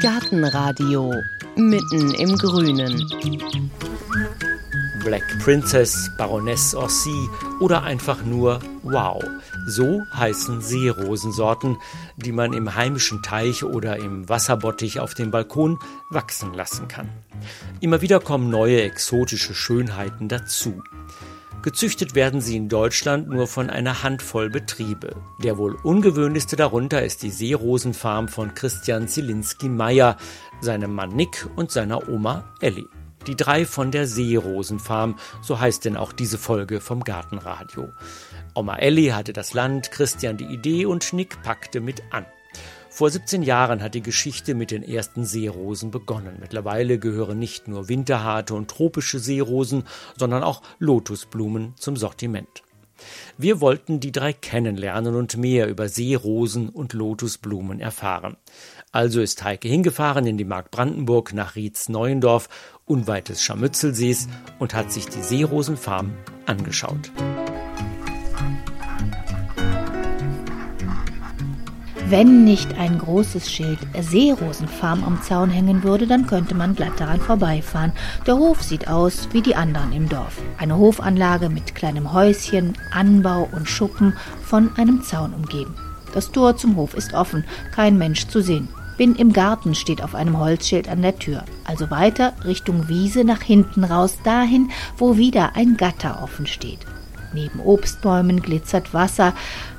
Gartenradio mitten im Grünen. Black Princess, Baroness Orsi oder einfach nur Wow. So heißen Seerosensorten, die man im heimischen Teich oder im Wasserbottich auf dem Balkon wachsen lassen kann. Immer wieder kommen neue exotische Schönheiten dazu. Gezüchtet werden sie in Deutschland nur von einer Handvoll Betriebe. Der wohl ungewöhnlichste darunter ist die Seerosenfarm von Christian Zielinski-Meyer, seinem Mann Nick und seiner Oma Ellie. Die drei von der Seerosenfarm, so heißt denn auch diese Folge vom Gartenradio. Oma Ellie hatte das Land, Christian die Idee und Nick packte mit an. Vor 17 Jahren hat die Geschichte mit den ersten Seerosen begonnen. Mittlerweile gehören nicht nur winterharte und tropische Seerosen, sondern auch Lotusblumen zum Sortiment. Wir wollten die drei kennenlernen und mehr über Seerosen und Lotusblumen erfahren. Also ist Heike hingefahren in die Mark Brandenburg nach Rietz-Neuendorf, unweit des Scharmützelsees, und hat sich die Seerosenfarm angeschaut. Wenn nicht ein großes Schild Seerosenfarm am Zaun hängen würde, dann könnte man glatt daran vorbeifahren. Der Hof sieht aus wie die anderen im Dorf. Eine Hofanlage mit kleinem Häuschen, Anbau und Schuppen von einem Zaun umgeben. Das Tor zum Hof ist offen, kein Mensch zu sehen. Bin im Garten steht auf einem Holzschild an der Tür. Also weiter Richtung Wiese nach hinten raus, dahin, wo wieder ein Gatter offen steht. Neben Obstbäumen glitzert Wasser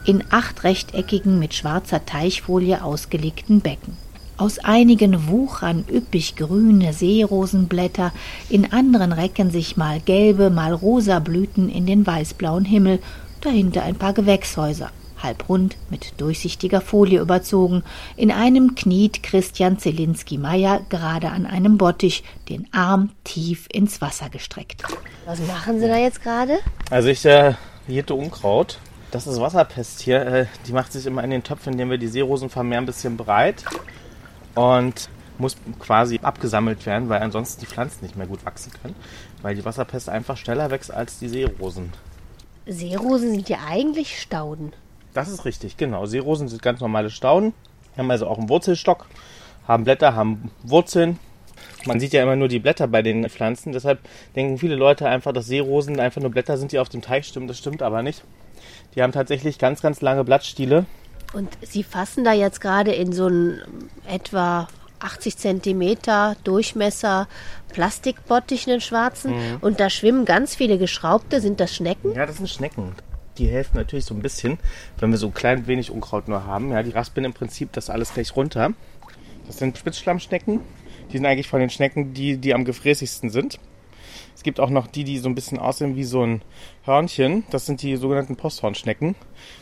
in acht rechteckigen mit schwarzer Teichfolie ausgelegten Becken. Aus einigen wuchern üppig grüne Seerosenblätter, in anderen recken sich mal gelbe, mal rosa Blüten in den weißblauen Himmel, dahinter ein paar Gewächshäuser, halbrund mit durchsichtiger Folie überzogen. In einem kniet Christian Zelinski-Meyer gerade an einem Bottich, den Arm tief ins Wasser gestreckt. Was machen Sie da jetzt gerade? Also ich äh, hierte Unkraut. Das ist Wasserpest hier. Äh, die macht sich immer in den Töpfen, in denen wir die Seerosen vermehren, ein bisschen breit. Und muss quasi abgesammelt werden, weil ansonsten die Pflanzen nicht mehr gut wachsen können. Weil die Wasserpest einfach schneller wächst als die Seerosen. Seerosen sind ja eigentlich Stauden. Das ist richtig, genau. Seerosen sind ganz normale Stauden. Haben also auch einen Wurzelstock, haben Blätter, haben Wurzeln. Man sieht ja immer nur die Blätter bei den Pflanzen. Deshalb denken viele Leute einfach, dass Seerosen einfach nur Blätter sind, die auf dem Teich stimmen. Das stimmt aber nicht. Die haben tatsächlich ganz, ganz lange Blattstiele. Und Sie fassen da jetzt gerade in so einen etwa 80 Zentimeter Durchmesser Plastikbottich, einen schwarzen. Mhm. Und da schwimmen ganz viele geschraubte. Sind das Schnecken? Ja, das sind Schnecken. Die helfen natürlich so ein bisschen, wenn wir so ein klein wenig Unkraut nur haben. Ja, die raspeln im Prinzip das alles gleich runter. Das sind Spitzschlammschnecken. Die sind eigentlich von den Schnecken die, die am gefräßigsten sind. Es gibt auch noch die, die so ein bisschen aussehen wie so ein Hörnchen. Das sind die sogenannten Posthornschnecken.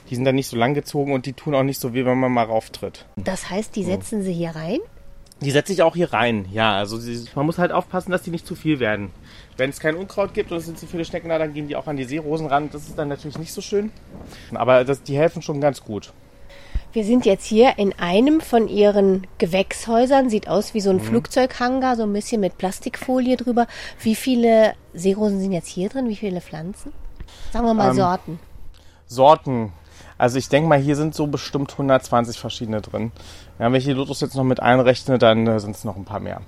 Die sind dann nicht so lang gezogen und die tun auch nicht so weh, wenn man mal rauftritt. Das heißt, die setzen Sie hier rein? Die setze ich auch hier rein, ja. Also man muss halt aufpassen, dass die nicht zu viel werden. Wenn es kein Unkraut gibt und es sind zu viele Schnecken da, dann gehen die auch an die Seerosen ran. Das ist dann natürlich nicht so schön. Aber das, die helfen schon ganz gut. Wir sind jetzt hier in einem von Ihren Gewächshäusern. Sieht aus wie so ein mhm. Flugzeughangar, so ein bisschen mit Plastikfolie drüber. Wie viele Seerosen sind jetzt hier drin? Wie viele Pflanzen? Sagen wir mal ähm, Sorten. Sorten. Also ich denke mal, hier sind so bestimmt 120 verschiedene drin. Ja, wenn ich die Lotus jetzt noch mit einrechne, dann äh, sind es noch ein paar mehr.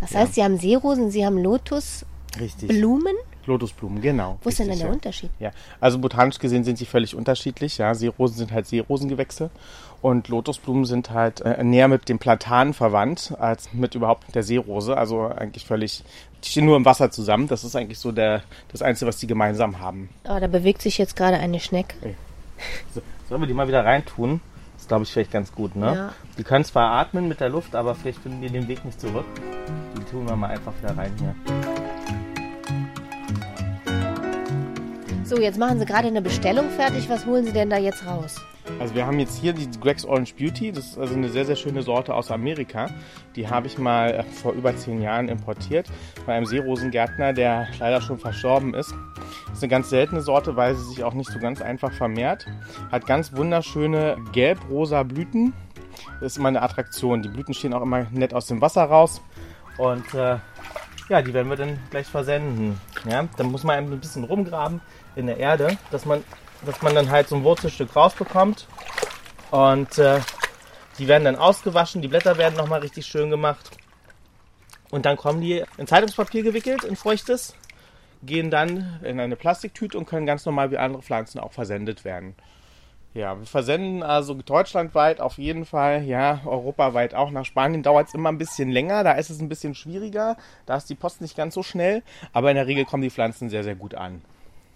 Das heißt, Sie haben Seerosen, Sie haben Lotus, Richtig. Blumen? Lotusblumen, genau. Wo ist denn der ja. Unterschied? Ja, also botanisch gesehen sind sie völlig unterschiedlich. Ja, Seerosen sind halt Seerosengewächse und Lotusblumen sind halt äh, näher mit dem Platanen verwandt als mit überhaupt der Seerose. Also eigentlich völlig, die stehen nur im Wasser zusammen. Das ist eigentlich so der, das Einzige, was die gemeinsam haben. Oh, da bewegt sich jetzt gerade eine Schnecke. Okay. So, sollen wir die mal wieder reintun? Das glaube ich vielleicht ganz gut, ne? Ja. Die können zwar atmen mit der Luft, aber vielleicht finden die den Weg nicht zurück. Die tun wir mal einfach wieder rein hier. So, jetzt machen Sie gerade eine Bestellung fertig. Was holen Sie denn da jetzt raus? Also wir haben jetzt hier die Greg's Orange Beauty. Das ist also eine sehr, sehr schöne Sorte aus Amerika. Die habe ich mal äh, vor über zehn Jahren importiert bei einem Seerosengärtner, der leider schon verstorben ist. Das ist eine ganz seltene Sorte, weil sie sich auch nicht so ganz einfach vermehrt. Hat ganz wunderschöne gelb-rosa Blüten. Das ist immer eine Attraktion. Die Blüten stehen auch immer nett aus dem Wasser raus. Und äh, ja, die werden wir dann gleich versenden. Ja, dann muss man ein bisschen rumgraben in der Erde, dass man, dass man dann halt so ein Wurzelstück rausbekommt. Und äh, Die werden dann ausgewaschen, die Blätter werden nochmal richtig schön gemacht. Und dann kommen die in Zeitungspapier gewickelt, in feuchtes, gehen dann in eine Plastiktüte und können ganz normal wie andere Pflanzen auch versendet werden. Ja, wir versenden also deutschlandweit auf jeden Fall, ja, europaweit auch. Nach Spanien dauert es immer ein bisschen länger, da ist es ein bisschen schwieriger, da ist die Post nicht ganz so schnell, aber in der Regel kommen die Pflanzen sehr, sehr gut an.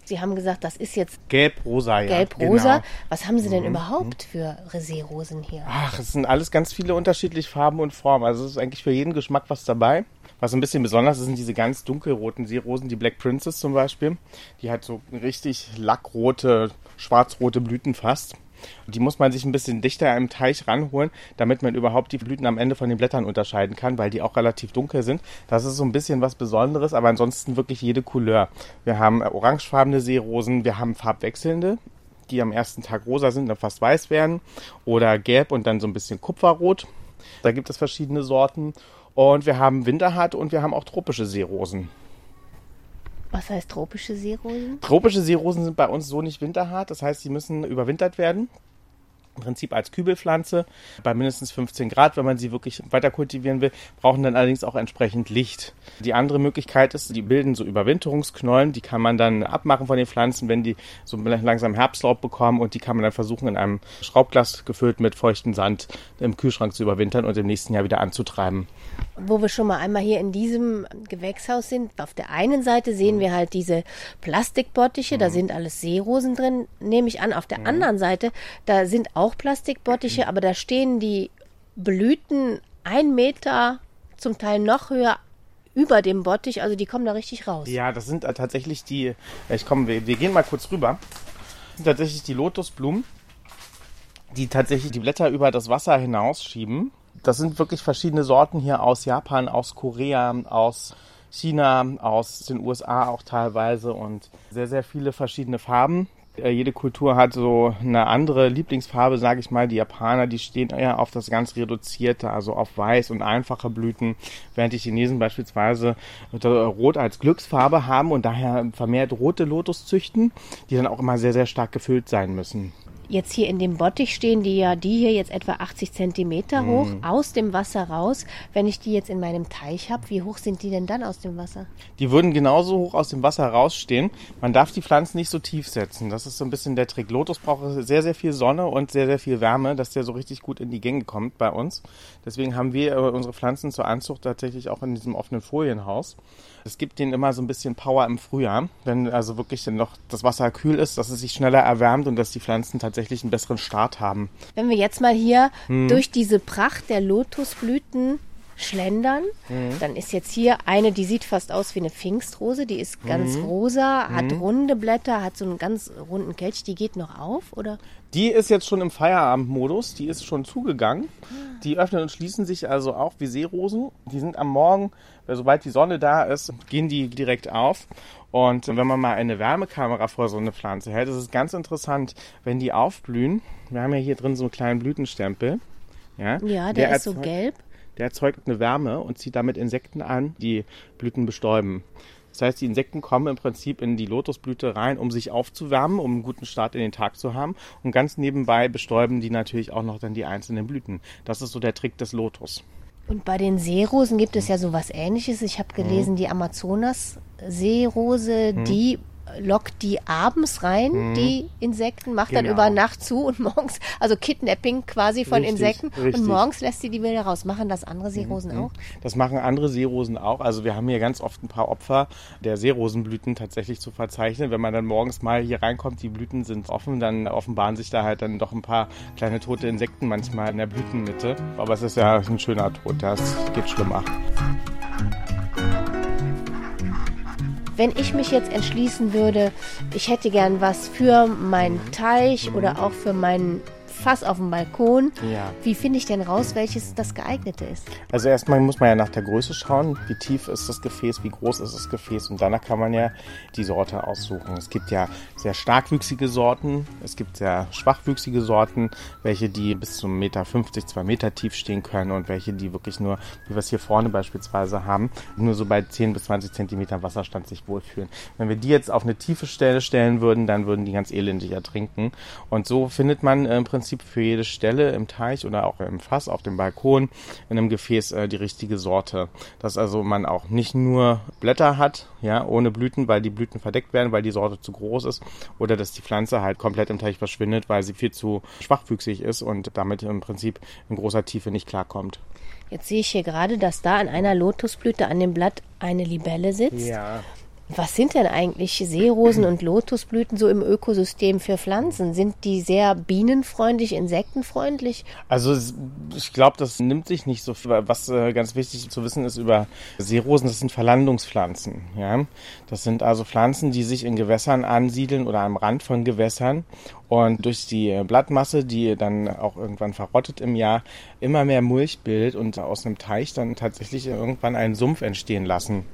Sie haben gesagt, das ist jetzt Gelb-rosa, ja. gelb-rosa. Genau. Was haben Sie denn überhaupt für Resérosen hier? Ach, es sind alles ganz viele unterschiedliche Farben und Formen. Also es ist eigentlich für jeden Geschmack was dabei. Was ein bisschen besonders ist, sind diese ganz dunkelroten Seerosen, die Black Princess zum Beispiel. Die hat so richtig lackrote, schwarzrote Blüten fast. Die muss man sich ein bisschen dichter im Teich ranholen, damit man überhaupt die Blüten am Ende von den Blättern unterscheiden kann, weil die auch relativ dunkel sind. Das ist so ein bisschen was Besonderes, aber ansonsten wirklich jede Couleur. Wir haben orangefarbene Seerosen, wir haben farbwechselnde, die am ersten Tag rosa sind, dann fast weiß werden, oder gelb und dann so ein bisschen kupferrot. Da gibt es verschiedene Sorten. Und wir haben winterharte und wir haben auch tropische Seerosen. Was heißt tropische Seerosen? Tropische Seerosen sind bei uns so nicht winterhart, das heißt, sie müssen überwintert werden. Im Prinzip als Kübelpflanze bei mindestens 15 Grad, wenn man sie wirklich weiter kultivieren will, brauchen dann allerdings auch entsprechend Licht. Die andere Möglichkeit ist, die bilden so Überwinterungsknollen, die kann man dann abmachen von den Pflanzen, wenn die so langsam Herbstlaub bekommen und die kann man dann versuchen in einem Schraubglas gefüllt mit feuchtem Sand im Kühlschrank zu überwintern und im nächsten Jahr wieder anzutreiben. Wo wir schon mal einmal hier in diesem Gewächshaus sind, auf der einen Seite sehen wir halt diese Plastikbottiche, da sind alles Seerosen drin, nehme ich an. Auf der anderen Seite, da sind auch Plastikbottiche, aber da stehen die Blüten ein Meter, zum Teil noch höher über dem Bottich, also die kommen da richtig raus. Ja, das sind äh, tatsächlich die, ja, ich komme, wir, wir gehen mal kurz rüber. Das sind tatsächlich die Lotusblumen, die tatsächlich die Blätter über das Wasser hinausschieben. Das sind wirklich verschiedene Sorten hier aus Japan, aus Korea, aus China, aus den USA auch teilweise und sehr, sehr viele verschiedene Farben. Äh, Jede Kultur hat so eine andere Lieblingsfarbe, sage ich mal. Die Japaner, die stehen eher auf das ganz reduzierte, also auf weiß und einfache Blüten, während die Chinesen beispielsweise äh, Rot als Glücksfarbe haben und daher vermehrt rote Lotus züchten, die dann auch immer sehr, sehr stark gefüllt sein müssen. Jetzt hier in dem Bottich stehen die ja, die hier jetzt etwa 80 Zentimeter hoch, aus dem Wasser raus. Wenn ich die jetzt in meinem Teich habe, wie hoch sind die denn dann aus dem Wasser? Die würden genauso hoch aus dem Wasser rausstehen. Man darf die Pflanzen nicht so tief setzen. Das ist so ein bisschen der Trick. Lotus braucht sehr, sehr viel Sonne und sehr, sehr viel Wärme, dass der so richtig gut in die Gänge kommt bei uns. Deswegen haben wir äh, unsere Pflanzen zur Anzucht tatsächlich auch in diesem offenen Folienhaus. Es gibt denen immer so ein bisschen Power im Frühjahr, wenn also wirklich dann noch das Wasser kühl ist, dass es sich schneller erwärmt und dass die Pflanzen tatsächlich einen besseren Start haben. Wenn wir jetzt mal hier durch diese Pracht der Lotusblüten schlendern, dann ist jetzt hier eine, die sieht fast aus wie eine Pfingstrose, die ist ganz rosa, hat runde Blätter, hat so einen ganz runden Kelch, die geht noch auf, oder? Die ist jetzt schon im Feierabendmodus, die ist schon zugegangen. Die öffnen und schließen sich also auch wie Seerosen. Die sind am Morgen, äh, sobald die Sonne da ist, gehen die direkt auf. Und wenn man mal eine Wärmekamera vor so eine Pflanze hält, ist es ganz interessant, wenn die aufblühen. Wir haben ja hier drin so einen kleinen Blütenstempel. Ja, Ja, der, ist so gelb. Der erzeugt eine Wärme und zieht damit Insekten an, die Blüten bestäuben. Das heißt, die Insekten kommen im Prinzip in die Lotusblüte rein, um sich aufzuwärmen, um einen guten Start in den Tag zu haben. Und ganz nebenbei bestäuben die natürlich auch noch dann die einzelnen Blüten. Das ist so der Trick des Lotus. Und bei den Seerosen gibt es ja sowas ähnliches. Ich habe gelesen, die Amazonas-Seerose, die lockt die abends rein, die Insekten, macht dann Genau. über Nacht zu und morgens, also Kidnapping quasi von Richtig, Insekten richtig. und morgens lässt sie die wieder raus. Machen das andere Seerosen auch? Das machen andere Seerosen auch. Also wir haben hier ganz oft ein paar Opfer der Seerosenblüten tatsächlich zu verzeichnen. Wenn man dann morgens mal hier reinkommt, die Blüten sind offen, dann offenbaren sich da halt dann doch ein paar kleine tote Insekten manchmal in der Blütenmitte. Aber es ist ja ein schöner Tod, das geht schlimmer. Wenn ich mich jetzt entschließen würde, ich hätte gern was für meinen Teich oder auch für meinen Fass auf dem Balkon, Ja. wie finde ich denn raus, welches das geeignete ist? Also erstmal muss man ja nach der Größe schauen, wie tief ist das Gefäß, wie groß ist das Gefäß und danach kann man ja die Sorte aussuchen. Es gibt ja sehr starkwüchsige Sorten, es gibt sehr schwachwüchsige Sorten, welche die bis zum Meter 50, zwei Meter tief stehen können und welche die wirklich nur, wie wir es hier vorne beispielsweise haben, nur so bei 10 bis 20 Zentimetern Wasserstand sich wohlfühlen. Wenn wir die jetzt auf eine tiefe Stelle stellen würden, dann würden die ganz elendig ertrinken und so findet man äh, im Prinzip Prinzip für jede Stelle im Teich oder auch im Fass, auf dem Balkon, in einem Gefäß äh, die richtige Sorte. Dass also man auch nicht nur Blätter hat, ja, ohne Blüten, weil die Blüten verdeckt werden, weil die Sorte zu groß ist, oder dass die Pflanze halt komplett im Teich verschwindet, weil sie viel zu schwachwüchsig ist und damit im Prinzip in großer Tiefe nicht klarkommt. Jetzt sehe ich hier gerade, dass da an einer Lotusblüte an dem Blatt eine Libelle sitzt. Ja. Was sind denn eigentlich Seerosen und Lotusblüten so im Ökosystem für Pflanzen? Sind die sehr bienenfreundlich, insektenfreundlich? Also ich glaube, das nimmt sich nicht so viel. Was äh, ganz wichtig zu wissen ist über Seerosen, das sind Verlandungspflanzen. Ja? Das sind also Pflanzen, die sich in Gewässern ansiedeln oder am Rand von Gewässern und durch die Blattmasse, die dann auch irgendwann verrottet im Jahr, immer mehr Mulch bildet und aus einem Teich dann tatsächlich irgendwann einen Sumpf entstehen lassen.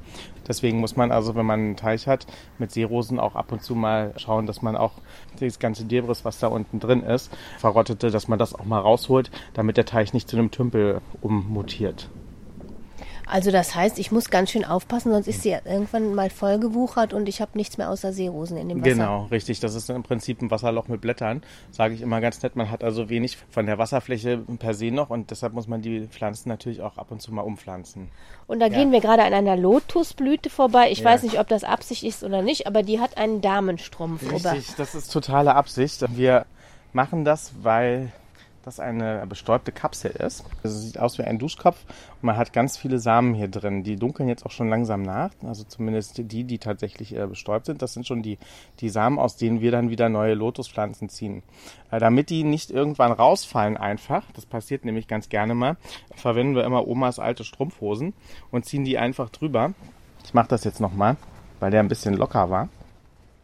Deswegen muss man also, wenn man einen Teich hat, mit Seerosen auch ab und zu mal schauen, dass man auch das ganze Debris, was da unten drin ist, verrottete, dass man das auch mal rausholt, damit der Teich nicht zu einem Tümpel ummutiert. Also das heißt, ich muss ganz schön aufpassen, sonst ist sie irgendwann mal vollgewuchert und ich habe nichts mehr außer Seerosen in dem Wasser. Genau, richtig. Das ist im Prinzip ein Wasserloch mit Blättern, sage ich immer ganz nett. Man hat also wenig von der Wasserfläche per se noch und deshalb muss man die Pflanzen natürlich auch ab und zu mal umpflanzen. Und da ja. gehen wir gerade an einer Lotusblüte vorbei. Ich ja. weiß nicht, ob das Absicht ist oder nicht, aber die hat einen Damenstrumpf. Richtig, das ist totale Absicht. Wir machen das, weil das eine bestäubte Kapsel ist. Also sieht aus wie ein Duschkopf und man hat ganz viele Samen hier drin. Die dunkeln jetzt auch schon langsam nach, also zumindest die, die tatsächlich äh, bestäubt sind. Das sind schon die, die Samen, aus denen wir dann wieder neue Lotuspflanzen ziehen. Äh, damit die nicht irgendwann rausfallen einfach, das passiert nämlich ganz gerne mal, verwenden wir immer Omas alte Strumpfhosen und ziehen die einfach drüber. Ich mache das jetzt nochmal, weil der ein bisschen locker war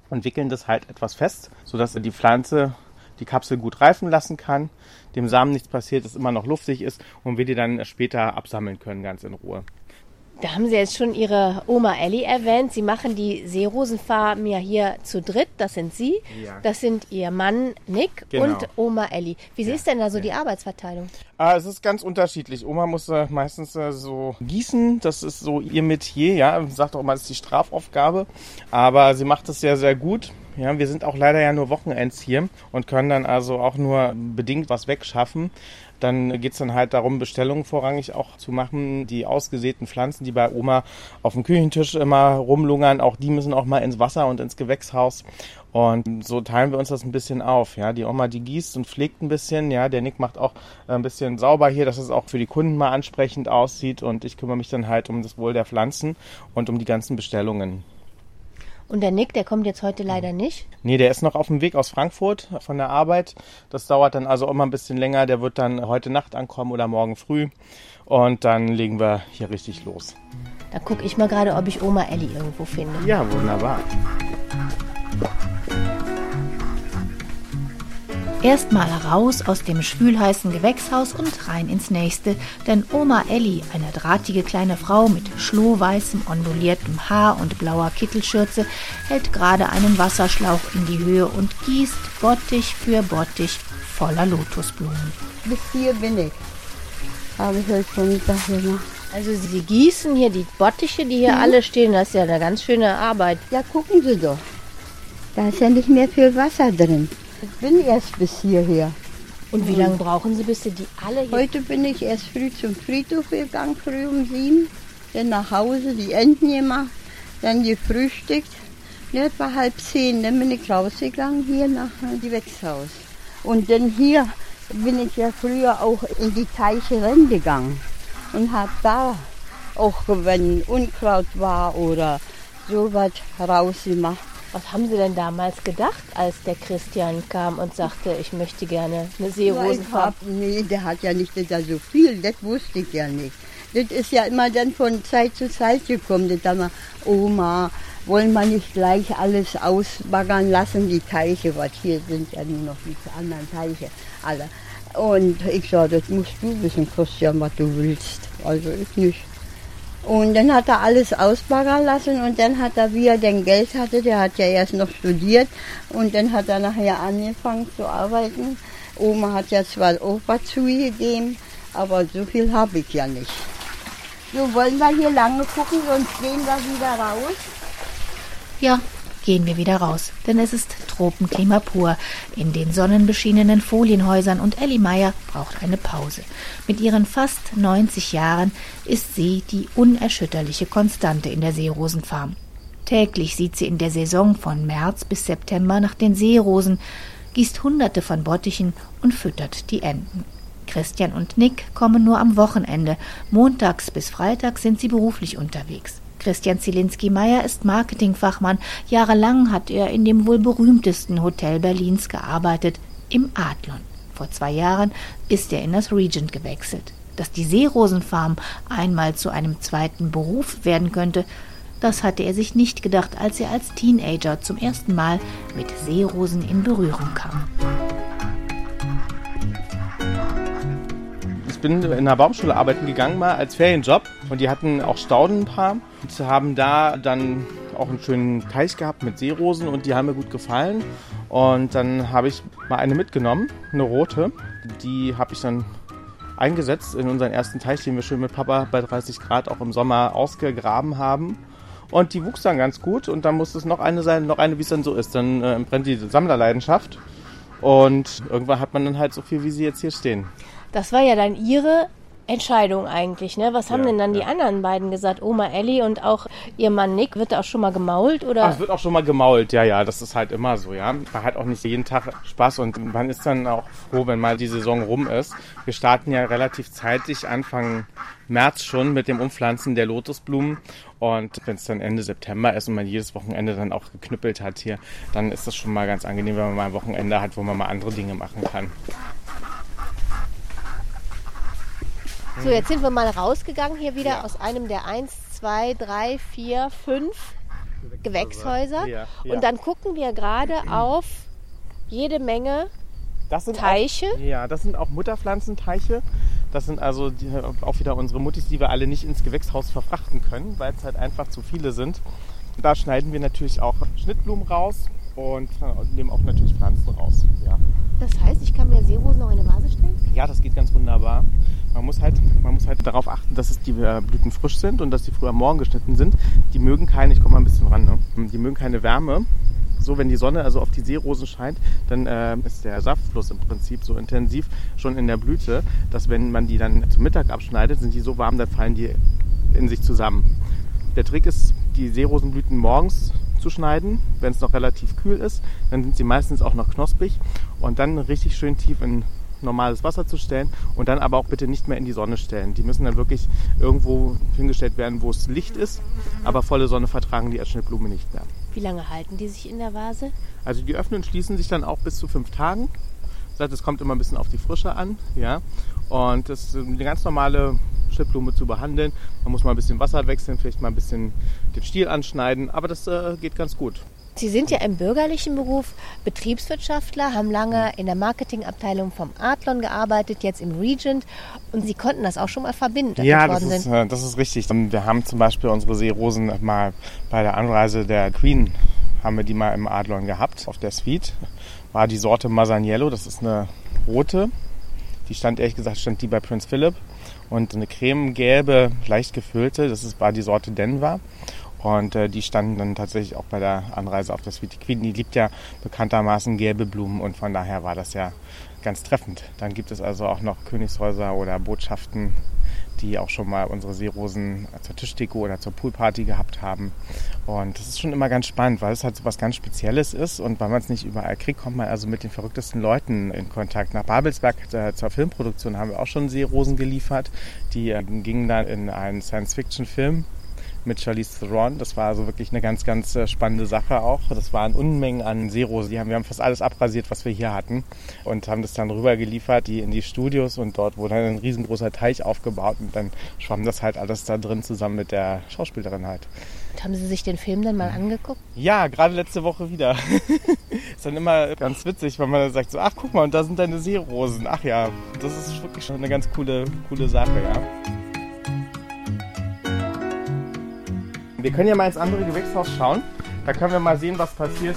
und wickeln das halt etwas fest, sodass die Pflanze die Kapsel gut reifen lassen kann, dem Samen nichts passiert, es immer noch luftig ist und wir die dann später absammeln können, ganz in Ruhe. Da haben Sie jetzt schon Ihre Oma Ellie erwähnt. Sie machen die Seerosenfarm ja hier zu dritt. Das sind Sie, ja. das sind Ihr Mann Nick genau. und Oma Ellie. Wie ja. ist denn da so die Arbeitsverteilung? Ah, es ist ganz unterschiedlich. Oma muss äh, meistens äh, so gießen. Das ist so ihr Metier. Ja, sagt auch mal, das ist die Strafaufgabe. Aber sie macht es sehr, sehr gut. Ja, wir sind auch leider ja nur Wochenends hier und können dann also auch nur bedingt was wegschaffen. Dann geht's dann halt darum, Bestellungen vorrangig auch zu machen. Die ausgesäten Pflanzen, die bei Oma auf dem Küchentisch immer rumlungern, auch die müssen auch mal ins Wasser und ins Gewächshaus. Und so teilen wir uns das ein bisschen auf. Ja, die Oma, die gießt und pflegt ein bisschen. Ja, der Nick macht auch ein bisschen sauber hier, dass es auch für die Kunden mal ansprechend aussieht. Und ich kümmere mich dann halt um das Wohl der Pflanzen und um die ganzen Bestellungen. Und der Nick, der kommt jetzt heute leider nicht? Nee, der ist noch auf dem Weg aus Frankfurt von der Arbeit. Das dauert dann also immer ein bisschen länger. Der wird dann heute Nacht ankommen oder morgen früh. Und dann legen wir hier richtig los. Da gucke ich mal gerade, ob ich Oma Elli irgendwo finde. Ja, wunderbar. Erstmal raus aus dem schwülheißen Gewächshaus und rein ins nächste, denn Oma Elli, eine drahtige kleine Frau mit schlohweißem, onduliertem Haar und blauer Kittelschürze, hält gerade einen Wasserschlauch in die Höhe und gießt Bottich für Bottich voller Lotusblumen. Bis hier bin ich. Habe ich heute schon Mittag gemacht. Also Sie gießen hier die Bottiche, die hier mhm. alle stehen. Das ist ja eine ganz schöne Arbeit. Ja, gucken Sie doch. Da ist ja nicht mehr viel Wasser drin. Ich bin erst bis hierher. Und wie lange brauchen Sie, bis Sie die alle hier... Heute bin ich erst früh zum Friedhof gegangen, früh um sieben. Dann nach Hause die Enten gemacht, dann gefrühstückt. Ne, etwa halb zehn, dann bin ich rausgegangen hier nach dem Gewächshaus. Und dann hier bin ich ja früher auch in die Teiche reingegangen und habe da auch, wenn Unkraut war oder sowas rausgemacht. Was haben Sie denn damals gedacht, als der Christian kam und sagte, ich möchte gerne eine Seerosenfarbe? Nee, der hat ja nicht da so viel, das wusste ich ja nicht. Das ist ja immer dann von Zeit zu Zeit gekommen, das haben wir, Oma, wollen wir nicht gleich alles ausbaggern lassen, die Teiche, was hier sind ja nur noch die anderen Teiche, alle. Und ich sage, das musst du wissen, Christian, was du willst. Also ich nicht. Und dann hat er alles ausbaggern lassen und dann hat er, wie er denn Geld hatte, der hat ja erst noch studiert und dann hat er nachher angefangen zu arbeiten. Oma hat ja zwar was zugegeben, aber so viel habe ich ja nicht. So wollen wir hier lange gucken, sonst gehen wir wieder raus. Ja, gehen wir wieder raus, denn es ist Tropenklima pur in den sonnenbeschienenen Folienhäusern und Ellie Meyer braucht eine Pause. Mit ihren fast 90 Jahren ist sie die unerschütterliche Konstante in der Seerosenfarm. Täglich sieht sie in der Saison von März bis September nach den Seerosen, gießt hunderte von Bottichen und füttert die Enten. Christian und Nick kommen nur am Wochenende. Montags bis Freitags sind sie beruflich unterwegs. Christian Zielinski-Meyer ist Marketingfachmann. Jahrelang hat er in dem wohl berühmtesten Hotel Berlins gearbeitet, im Adlon. Vor zwei Jahren ist er in das Regent gewechselt. Dass die Seerosenfarm einmal zu einem zweiten Beruf werden könnte, das hatte er sich nicht gedacht, als er als Teenager zum ersten Mal mit Seerosen in Berührung kam. Ich bin in einer Baumschule arbeiten gegangen mal als Ferienjob und die hatten auch Stauden ein paar und haben da dann auch einen schönen Teich gehabt mit Seerosen und die haben mir gut gefallen. Und dann habe ich mal eine mitgenommen, eine rote. Die habe ich dann eingesetzt in unseren ersten Teich, den wir schön mit Papa bei 30 Grad auch im Sommer ausgegraben haben. Und die wuchs dann ganz gut und dann muss es noch eine sein, noch eine, wie es dann so ist. Dann äh, brennt die Sammlerleidenschaft und irgendwann hat man dann halt so viel, wie sie jetzt hier stehen. Das war ja dann Ihre Entscheidung eigentlich, ne? Was haben Ja, denn dann die ja. anderen beiden gesagt? Oma Ellie und auch ihr Mann Nick, wird da auch schon mal gemault oder? Ach, es wird auch schon mal gemault, ja, ja, das ist halt immer so, ja. Man hat auch nicht jeden Tag Spaß und man ist dann auch froh, wenn mal die Saison rum ist. Wir starten ja relativ zeitig, Anfang März schon mit dem Umpflanzen der Lotusblumen und wenn es dann Ende September ist und man jedes Wochenende dann auch geknüppelt hat hier, dann ist das schon mal ganz angenehm, wenn man mal ein Wochenende hat, wo man mal andere Dinge machen kann. So, jetzt sind wir mal rausgegangen hier wieder aus einem der eins, zwei, drei, vier, fünf Gewächshäuser. Ja, ja. Und dann gucken wir gerade auf jede Menge Das sind Teiche. Auch, ja, das sind auch Mutterpflanzenteiche. Das sind also die, auch wieder unsere Muttis, die wir alle nicht ins Gewächshaus verfrachten können, weil es halt einfach zu viele sind. Da schneiden wir natürlich auch Schnittblumen raus und äh, nehmen auch natürlich Pflanzen raus. Ja. Das heißt, ich kann mir Seerosen auch in eine Vase stellen? ja, das geht ganz wunderbar. Man muss halt, man muss halt darauf achten, dass es die äh, Blüten frisch sind und dass die früh am Morgen geschnitten sind. Die mögen keine, ich komme mal ein bisschen ran, ne? die mögen keine Wärme. So, wenn die Sonne also auf die Seerosen scheint, dann äh, ist der Saftfluss im Prinzip so intensiv schon in der Blüte, dass wenn man die dann zum Mittag abschneidet, sind die so warm, dann fallen die in sich zusammen. Der Trick ist, die Seerosenblüten morgens zu schneiden, wenn es noch relativ kühl ist. Dann sind sie meistens auch noch knospig und dann richtig schön tief in normales Wasser zu stellen und dann aber auch bitte nicht mehr in die Sonne stellen. Die müssen dann wirklich irgendwo hingestellt werden, wo es Licht ist, aber volle Sonne vertragen die als Schnittblume nicht mehr. Wie lange halten die sich in der Vase? Also die öffnen und schließen sich dann auch bis zu fünf Tagen. Das heißt, es kommt immer ein bisschen auf die Frische an, ja. Und das ist eine ganz normale Schnittblume zu behandeln. Man muss mal ein bisschen Wasser wechseln, vielleicht mal ein bisschen den Stiel anschneiden, aber das äh, geht ganz gut. Sie sind ja im bürgerlichen Beruf Betriebswirtschaftler, haben lange in der Marketingabteilung vom Adlon gearbeitet, jetzt im Regent und Sie konnten das auch schon mal verbinden. dass Ja, Sie das ist, sind. äh, das ist richtig. Wir haben zum Beispiel unsere Seerosen mal bei der Anreise der Queen, haben wir die mal im Adlon gehabt, auf der Suite. War die Sorte Masaniello, das ist eine rote. Die stand, ehrlich gesagt, stand die bei Prince Philip. Und eine cremegelbe, leicht gefüllte, das war die Sorte Denver. Und äh, die standen dann tatsächlich auch bei der Anreise auf Suite. Die Queen, die liebt ja bekanntermaßen gelbe Blumen und von daher war das ja ganz treffend. Dann gibt es also auch noch Königshäuser oder Botschaften, die auch schon mal unsere Seerosen zur Tischdeko oder zur Poolparty gehabt haben. Und das ist schon immer ganz spannend, weil es halt so was ganz Spezielles ist und weil man es nicht überall kriegt, kommt man also mit den verrücktesten Leuten in Kontakt. Nach Babelsberg äh, zur Filmproduktion haben wir auch schon Seerosen geliefert. Die äh, gingen dann in einen Science-Fiction-Film mit Charlize Theron. Das war also wirklich eine ganz, ganz äh, spannende Sache auch. Das waren Unmengen an Seerosen. Die haben, wir haben fast alles abrasiert, was wir hier hatten und haben das dann rüber geliefert, die in die Studios und dort wurde dann ein riesengroßer Teich aufgebaut und dann schwamm das halt alles da drin zusammen mit der Schauspielerin halt. Und haben Sie sich den Film dann mal angeguckt? Ja, gerade letzte Woche wieder. ist dann immer ganz witzig, wenn man dann sagt so, ach guck mal, und da sind deine Seerosen. Ach ja, das ist wirklich schon eine ganz coole, coole Sache, ja. Wir können ja mal ins andere Gewächshaus schauen. Da können wir mal sehen, was passiert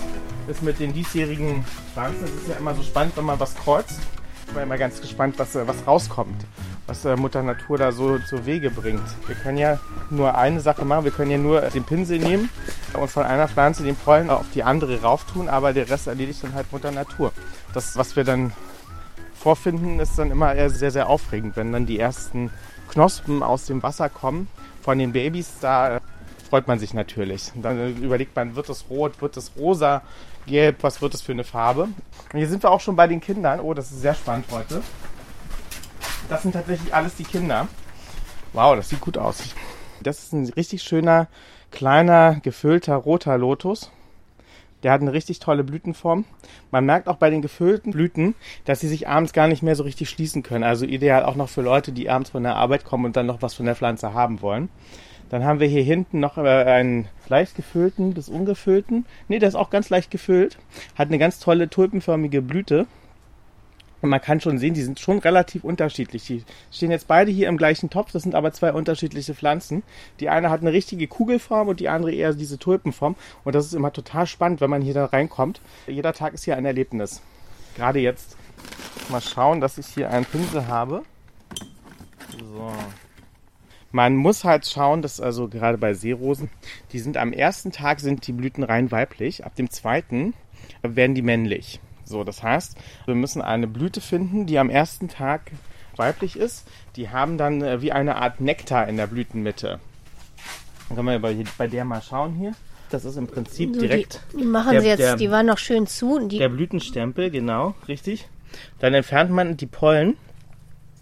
ist mit den diesjährigen Pflanzen. Es ist ja immer so spannend, wenn man was kreuzt. Ich bin immer ganz gespannt, was, äh, was rauskommt. was äh, Mutter Natur da so zu Wege bringt. Wir können ja nur eine Sache machen, wir können ja nur den Pinsel nehmen und von einer Pflanze den Pollen auf die andere rauftun, aber der Rest erledigt dann halt Mutter Natur. Das, was wir dann vorfinden, ist dann immer sehr, sehr aufregend, wenn dann die ersten Knospen aus dem Wasser kommen von den Babys, da freut man sich natürlich. Dann überlegt man, wird es rot, wird es rosa, gelb, was wird es für eine Farbe? Und hier sind wir auch schon bei den Kindern. Oh, das ist sehr spannend heute. Das sind tatsächlich alles die Kinder. Wow, das sieht gut aus. Das ist ein richtig schöner, kleiner, gefüllter roter Lotus. Der hat eine richtig tolle Blütenform. Man merkt auch bei den gefüllten Blüten, dass sie sich abends gar nicht mehr so richtig schließen können. Also ideal auch noch für Leute, die abends von der Arbeit kommen und dann noch was von der Pflanze haben wollen. Dann haben wir hier hinten noch äh, einen leicht gefüllten bis ungefüllten. Ne, der ist auch ganz leicht gefüllt. Hat eine ganz tolle tulpenförmige Blüte. Und man kann schon sehen, die sind schon relativ unterschiedlich. Die stehen jetzt beide hier im gleichen Topf, das sind aber zwei unterschiedliche Pflanzen. Die eine hat eine richtige Kugelform und die andere eher diese Tulpenform. Und das ist immer total spannend, wenn man hier da reinkommt. Jeder Tag ist hier ein Erlebnis. Gerade jetzt mal schauen, dass ich hier einen Pinsel habe. So. Man muss halt schauen, dass also gerade bei Seerosen, die sind am ersten Tag sind die Blüten rein weiblich, ab dem zweiten werden die männlich. So, das heißt, wir müssen eine Blüte finden, die am ersten Tag weiblich ist. Die haben dann äh, wie eine Art Nektar in der Blütenmitte. Dann können wir bei, bei der mal schauen hier. Das ist im Prinzip direkt. Die, die machen der, sie jetzt, der, die waren noch schön zu. Die, der Blütenstempel, genau, richtig. Dann entfernt man die Pollen,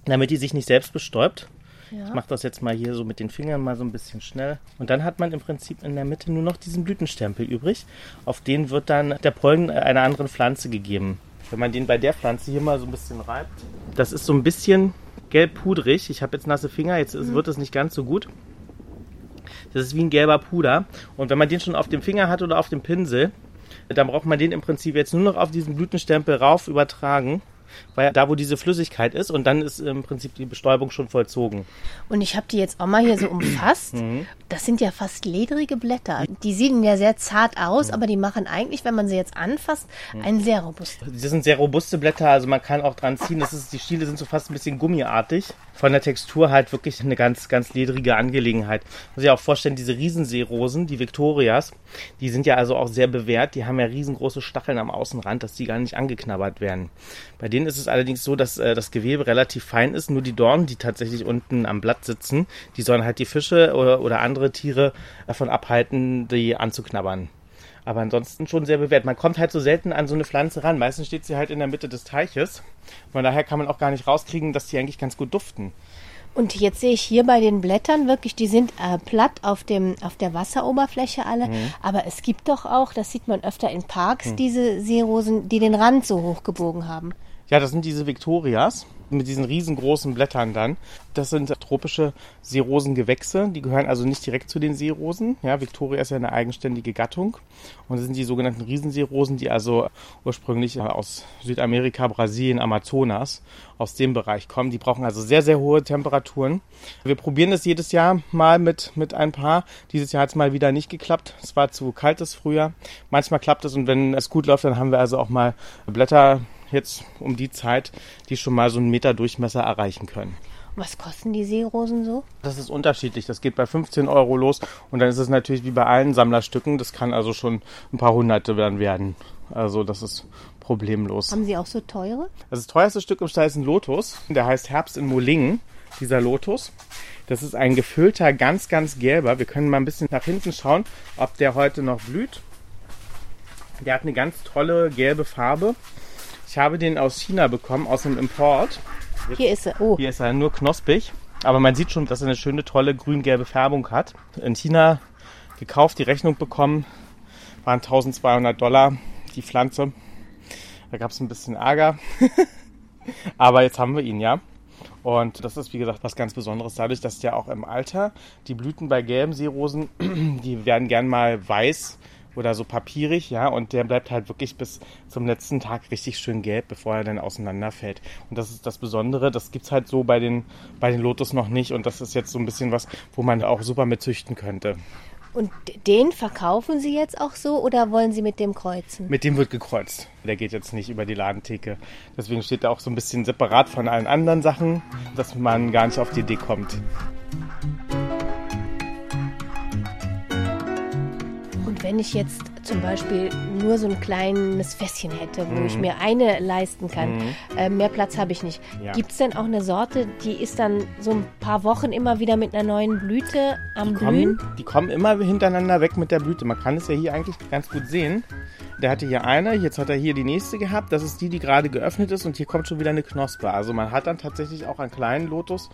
damit die sich nicht selbst bestäubt. Ja. Ich mache das jetzt mal hier so mit den Fingern mal so ein bisschen schnell. Und dann hat man im Prinzip in der Mitte nur noch diesen Blütenstempel übrig. Auf den wird dann der Pollen einer anderen Pflanze gegeben. Wenn man den bei der Pflanze hier mal so ein bisschen reibt, das ist so ein bisschen gelb-pudrig. Ich habe jetzt nasse Finger, jetzt mhm. wird es nicht ganz so gut. Das ist wie ein gelber Puder. Und wenn man den schon auf dem Finger hat oder auf dem Pinsel, dann braucht man den im Prinzip jetzt nur noch auf diesen Blütenstempel rauf übertragen weil da, wo diese Flüssigkeit ist und dann ist im Prinzip die Bestäubung schon vollzogen. Und ich habe die jetzt auch mal hier so umfasst. Mhm. Das sind ja fast ledrige Blätter. Die sehen ja sehr zart aus, mhm. aber die machen eigentlich, wenn man sie jetzt anfasst, mhm. einen sehr robusten. Das sind sehr robuste Blätter, also man kann auch dran ziehen. Das ist, die Stiele sind so fast ein bisschen gummiartig. Von der Textur halt wirklich eine ganz, ganz ledrige Angelegenheit. Muss ich auch vorstellen, diese Riesenseerosen, die Victorias, die sind ja also auch sehr bewährt. Die haben ja riesengroße Stacheln am Außenrand, dass die gar nicht angeknabbert werden. Bei denen ist es allerdings so, dass äh, das Gewebe relativ fein ist. Nur die Dornen, die tatsächlich unten am Blatt sitzen, die sollen halt die Fische oder, oder andere Tiere davon abhalten, die anzuknabbern. Aber ansonsten schon sehr bewährt. Man kommt halt so selten an so eine Pflanze ran. Meistens steht sie halt in der Mitte des Teiches. Von daher kann man auch gar nicht rauskriegen, dass die eigentlich ganz gut duften. Und jetzt sehe ich hier bei den Blättern wirklich, die sind äh, platt auf, dem, auf der Wasseroberfläche alle. Mhm. Aber es gibt doch auch, das sieht man öfter in Parks, mhm. diese Seerosen, die den Rand so hoch gebogen haben. Ja, das sind diese Victorias mit diesen riesengroßen Blättern dann. Das sind tropische Seerosengewächse. Die gehören also nicht direkt zu den Seerosen. Ja, Victoria ist ja eine eigenständige Gattung. Und das sind die sogenannten Riesenseerosen, die also ursprünglich aus Südamerika, Brasilien, Amazonas, aus dem Bereich kommen. Die brauchen also sehr, sehr hohe Temperaturen. Wir probieren es jedes Jahr mal mit, mit ein paar. Dieses Jahr hat es mal wieder nicht geklappt. Es war zu kaltes Frühjahr. Manchmal klappt es und wenn es gut läuft, dann haben wir also auch mal Blätter jetzt um die Zeit, die schon mal so einen Meter Durchmesser erreichen können. Was kosten die Seerosen so? Das ist unterschiedlich. Das geht bei 15 Euro los und dann ist es natürlich wie bei allen Sammlerstücken. Das kann also schon ein paar Hunderte dann werden. Also das ist problemlos. Haben Sie auch so teure? Das, das teuerste Stück im Stall ist ein Lotus. Der heißt Herbst in Molingen, dieser Lotus. Das ist ein gefüllter, ganz, ganz gelber. Wir können mal ein bisschen nach hinten schauen, ob der heute noch blüht. Der hat eine ganz tolle gelbe Farbe. Ich habe den aus China bekommen, aus dem Import. Hier ist er. Oh. Hier ist er nur knospig. Aber man sieht schon, dass er eine schöne, tolle grün-gelbe Färbung hat. In China gekauft, die Rechnung bekommen, waren 1200 Dollar die Pflanze. Da gab es ein bisschen Ärger. Aber jetzt haben wir ihn, ja. Und das ist, wie gesagt, was ganz Besonderes dadurch, dass ja auch im Alter die Blüten bei gelben Seerosen, die werden gern mal weiß oder so papierig, ja, und der bleibt halt wirklich bis zum letzten Tag richtig schön gelb, bevor er dann auseinanderfällt. Und das ist das Besondere, das gibt's halt so bei den, bei den Lotus noch nicht und das ist jetzt so ein bisschen was, wo man auch super mit züchten könnte. Und den verkaufen Sie jetzt auch so oder wollen Sie mit dem kreuzen? Mit dem wird gekreuzt. Der geht jetzt nicht über die Ladentheke. Deswegen steht er auch so ein bisschen separat von allen anderen Sachen, dass man gar nicht auf die Idee kommt. Wenn ich jetzt zum Beispiel nur so ein kleines Fässchen hätte, wo mhm. ich mir eine leisten kann, mhm. äh, mehr Platz habe ich nicht. Ja. Gibt es denn auch eine Sorte, die ist dann so ein paar Wochen immer wieder mit einer neuen Blüte am die Blühen? Kommen, die kommen immer hintereinander weg mit der Blüte. Man kann es ja hier eigentlich ganz gut sehen. Der hatte hier eine, jetzt hat er hier die nächste gehabt. Das ist die, die gerade geöffnet ist und hier kommt schon wieder eine Knospe. Also man hat dann tatsächlich auch an kleinen Lotus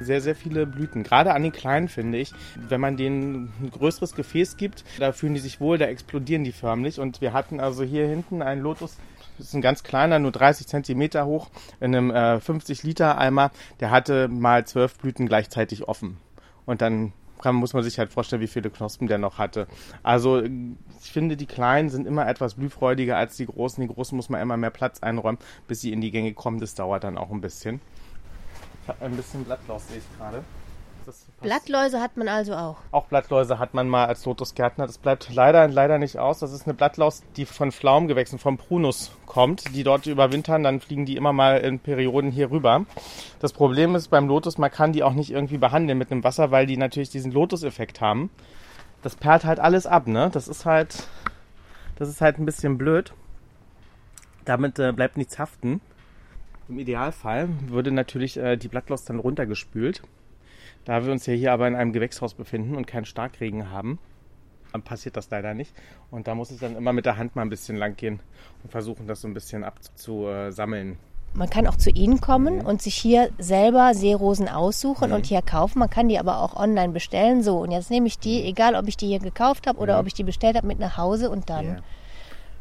sehr, sehr viele Blüten. Gerade an den kleinen finde ich, wenn man denen ein größeres Gefäß gibt, da fühlen die sich wohl, da explodieren die förmlich. Und wir hatten also hier hinten einen Lotus, das ist ein ganz kleiner, nur 30 Zentimeter hoch, in einem äh, 50 Liter Eimer. Der hatte mal zwölf Blüten gleichzeitig offen. Und dann kann, muss man sich halt vorstellen, wie viele Knospen der noch hatte. Also ich finde, die Kleinen sind immer etwas blühfreudiger als die Großen. Die Großen muss man immer mehr Platz einräumen, bis sie in die Gänge kommen. Das dauert dann auch ein bisschen. Ich habe ein bisschen Blattlaus, sehe ich gerade. Blattläuse hat man also auch. Auch Blattläuse hat man mal als Lotusgärtner. Das bleibt leider, leider nicht aus. Das ist eine Blattlaus, die von Pflaumgewächsen, vom Prunus kommt, die dort überwintern. Dann fliegen die immer mal in Perioden hier rüber. Das Problem ist beim Lotus, man kann die auch nicht irgendwie behandeln mit einem Wasser, weil die natürlich diesen Lotus-Effekt haben. Das perlt halt alles ab, ne? Das ist halt, das ist halt ein bisschen blöd. Damit äh, bleibt nichts haften. Im Idealfall würde natürlich äh, die Blattlaus dann runtergespült. Da wir uns ja hier aber in einem Gewächshaus befinden und keinen Starkregen haben, dann passiert das leider nicht. Und da muss ich dann immer mit der Hand mal ein bisschen lang gehen und versuchen, das so ein bisschen abzusammeln. Man kann auch zu Ihnen kommen mhm. und sich hier selber Seerosen aussuchen mhm. und hier kaufen. Man kann die aber auch online bestellen. So, und jetzt nehme ich die, egal ob ich die hier gekauft habe oder mhm. ob ich die bestellt habe, mit nach Hause und dann. Yeah.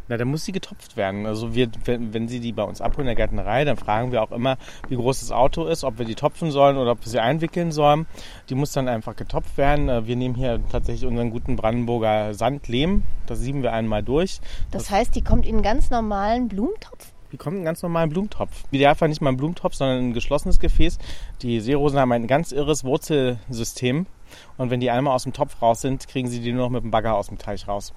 Na, dann muss sie getopft werden. Also wir, wenn, wenn Sie die bei uns abholen in der Gärtnerei, dann fragen wir auch immer, wie groß das Auto ist, ob wir die topfen sollen oder ob wir sie einwickeln sollen. Die muss dann einfach getopft werden. Äh, wir nehmen hier tatsächlich unseren guten Brandenburger Sandlehm. Das sieben wir einmal durch. Das, das heißt, die kommt in einen ganz normalen Blumentopf? Die kommt in einen ganz normalen Blumentopf. Idealfall nicht mal ein Blumentopf, sondern ein geschlossenes Gefäß. Die Seerosen haben ein ganz irres Wurzelsystem. Und wenn die einmal aus dem Topf raus sind, kriegen sie die nur noch mit dem Bagger aus dem Teich raus.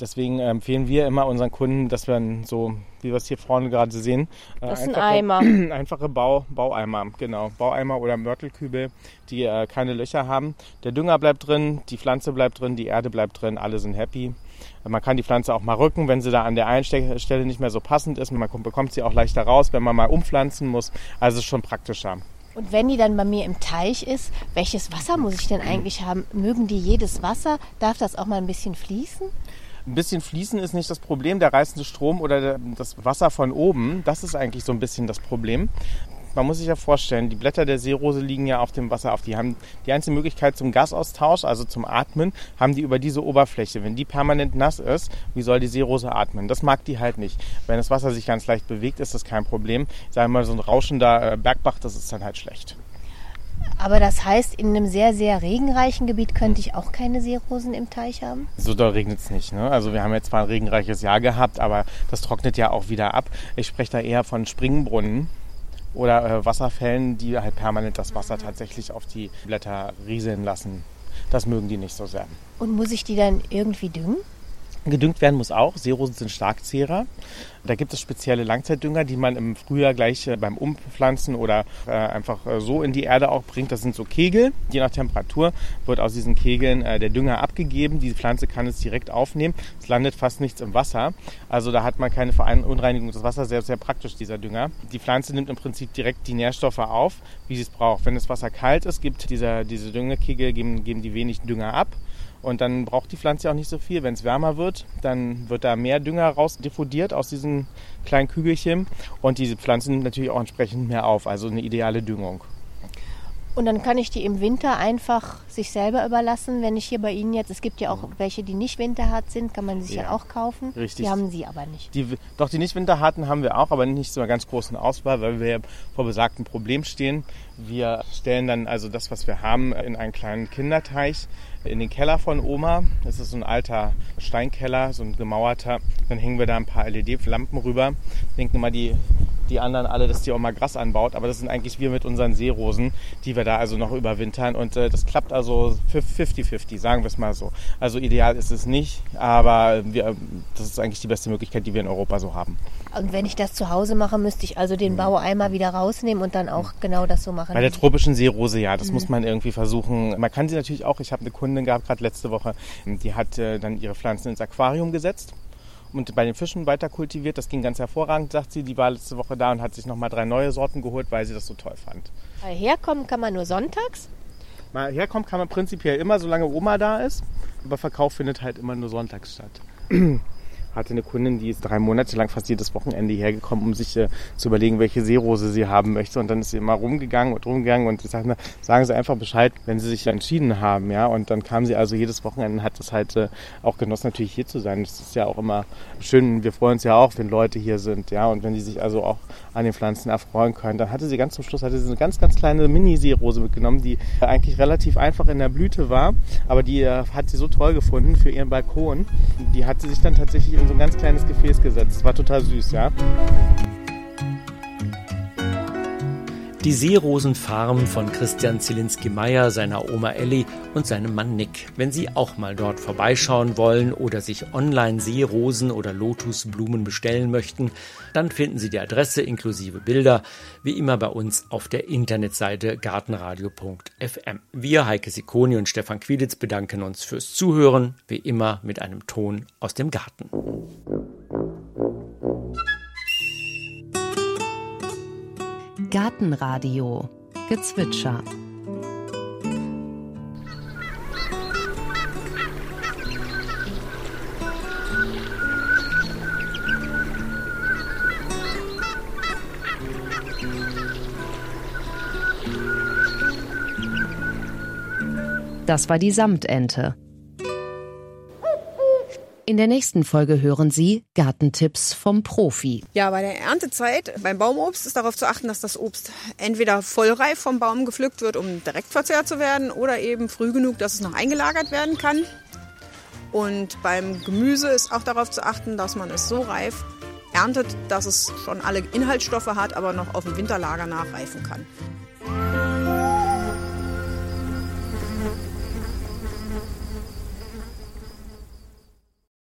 Deswegen empfehlen wir immer unseren Kunden, dass wir so, wie wir es hier vorne gerade sehen, äh, das ist ein Eimer. einfache Bau, Baueimer, genau, Baueimer oder Mörtelkübel, die äh, keine Löcher haben. Der Dünger bleibt drin, die Pflanze bleibt drin, die Erde bleibt drin, alle sind happy. Man kann die Pflanze auch mal rücken, wenn sie da an der einen Stelle nicht mehr so passend ist. Man bekommt sie auch leichter raus, wenn man mal umpflanzen muss. Also ist schon praktischer. Und wenn die dann bei mir im Teich ist, welches Wasser muss ich denn eigentlich haben? Mögen die jedes Wasser? Darf das auch mal ein bisschen fließen? Ein bisschen fließen ist nicht das Problem. Der reißende Strom oder das Wasser von oben, das ist eigentlich so ein bisschen das Problem man muss sich ja vorstellen, die Blätter der Seerose liegen ja auf dem Wasser auf. Die haben die einzige Möglichkeit zum Gasaustausch, also zum Atmen, haben die über diese Oberfläche. Wenn die permanent nass ist, wie soll die Seerose atmen? Das mag die halt nicht. Wenn das Wasser sich ganz leicht bewegt, ist das kein Problem. Sagen wir mal, so ein rauschender äh, Bergbach, das ist dann halt schlecht. Aber das heißt, in einem sehr, sehr regenreichen Gebiet könnte ich auch keine Seerosen im Teich haben? So doll regnet es nicht. Ne? Also wir haben jetzt zwar ein regenreiches Jahr gehabt, aber das trocknet ja auch wieder ab. Ich spreche da eher von Springbrunnen oder äh, Wasserfällen, die halt permanent das Wasser tatsächlich auf die Blätter rieseln lassen. Das mögen die nicht so sehr. Und muss ich die dann irgendwie düngen? Gedüngt werden muss auch. Seerosen sind Starkzehrer. Da gibt es spezielle Langzeitdünger, die man im Frühjahr gleich äh, beim Umpflanzen oder äh, einfach äh, so in die Erde auch bringt. Das sind so Kegel. Je nach Temperatur wird aus diesen Kegeln der Dünger abgegeben. Die Pflanze kann es direkt aufnehmen. Es landet fast nichts im Wasser. Also da hat man keine Verunreinigung des Wassers. Sehr, sehr praktisch, dieser Dünger. Die Pflanze nimmt im Prinzip direkt die Nährstoffe auf, wie sie es braucht. Wenn das Wasser kalt ist, gibt dieser, diese Düngekegel, geben, geben die wenig Dünger ab. Und dann braucht die Pflanze auch nicht so viel. Wenn es wärmer wird, dann wird da mehr Dünger raus diffundiert aus diesen kleinen Kügelchen. Und diese Pflanze nimmt natürlich auch entsprechend mehr auf. Also eine ideale Düngung. Und dann kann ich die im Winter einfach sich selber überlassen, wenn ich hier bei Ihnen jetzt, es gibt ja auch mhm. welche, die nicht winterhart sind, kann man sich ja, ja auch kaufen. Richtig. Die haben Sie aber nicht. Die, doch, die nicht winterharten haben wir auch, aber nicht so einer ganz großen Auswahl, weil wir vor besagtem Problem stehen. Wir stellen dann also das, was wir haben, in einen kleinen Kinderteich in den Keller von Oma. Das ist so ein alter Steinkeller, so ein gemauerter. Dann hängen wir da ein paar LED-Lampen rüber. Denken immer, die die anderen alle, dass die auch mal Gras anbaut. Aber das sind eigentlich wir mit unseren Seerosen, die wir da also noch überwintern. Und äh, das klappt also 50-50, sagen wir es mal so. Also ideal ist es nicht, aber wir, das ist eigentlich die beste Möglichkeit, die wir in Europa so haben. Und wenn ich das zu Hause mache, müsste ich also den Baueimer wieder rausnehmen und dann auch genau das so machen. Bei der tropischen Seerose, ja, das mhm. muss man irgendwie versuchen. Man kann sie natürlich auch, ich habe eine Kundin gehabt, gerade letzte Woche, die hat äh, dann ihre Pflanzen ins Aquarium gesetzt und bei den Fischen weiter kultiviert. Das ging ganz hervorragend, sagt sie. Die war letzte Woche da und hat sich nochmal drei neue Sorten geholt, weil sie das so toll fand. Herkommen kann man nur sonntags? Mal herkommen kann man prinzipiell immer, solange Oma da ist. Aber Verkauf findet halt immer nur sonntags statt. hatte eine Kundin, die ist drei Monate lang fast jedes Wochenende hergekommen, um sich äh, zu überlegen, welche Seerose sie haben möchte. Und dann ist sie immer rumgegangen und rumgegangen und ich sagte, sagen Sie einfach Bescheid, wenn Sie sich entschieden haben. ja. Und dann kam sie also jedes Wochenende und hat das halt äh, auch genossen, natürlich hier zu sein. Das ist ja auch immer schön. Wir freuen uns ja auch, wenn Leute hier sind. ja. Und wenn die sich also auch an den Pflanzen erfreuen können. Dann hatte sie ganz zum Schluss hatte sie eine ganz, ganz kleine Mini-Seerose mitgenommen, die eigentlich relativ einfach in der Blüte war. Aber die äh, hat sie so toll gefunden für ihren Balkon. Die hat sie sich dann tatsächlich in so ein ganz kleines Gefäß gesetzt. Das war total süß, ja. Die Seerosenfarm von Christian Zielinski-Meyer, seiner Oma Elli und seinem Mann Nick. Wenn Sie auch mal dort vorbeischauen wollen oder sich online Seerosen oder Lotusblumen bestellen möchten, dann finden Sie die Adresse inklusive Bilder wie immer bei uns auf der Internetseite gartenradio.fm. Wir, Heike Sikoni und Stefan Quiditz, bedanken uns fürs Zuhören, wie immer mit einem Ton aus dem Garten. Gartenradio Gezwitscher Das war die Samtente. In der nächsten Folge hören Sie Gartentipps vom Profi. Ja, bei der Erntezeit beim Baumobst ist darauf zu achten, dass das Obst entweder vollreif vom Baum gepflückt wird, um direkt verzehrt zu werden, oder eben früh genug, dass es noch eingelagert werden kann. Und beim Gemüse ist auch darauf zu achten, dass man es so reif erntet, dass es schon alle Inhaltsstoffe hat, aber noch auf dem Winterlager nachreifen kann.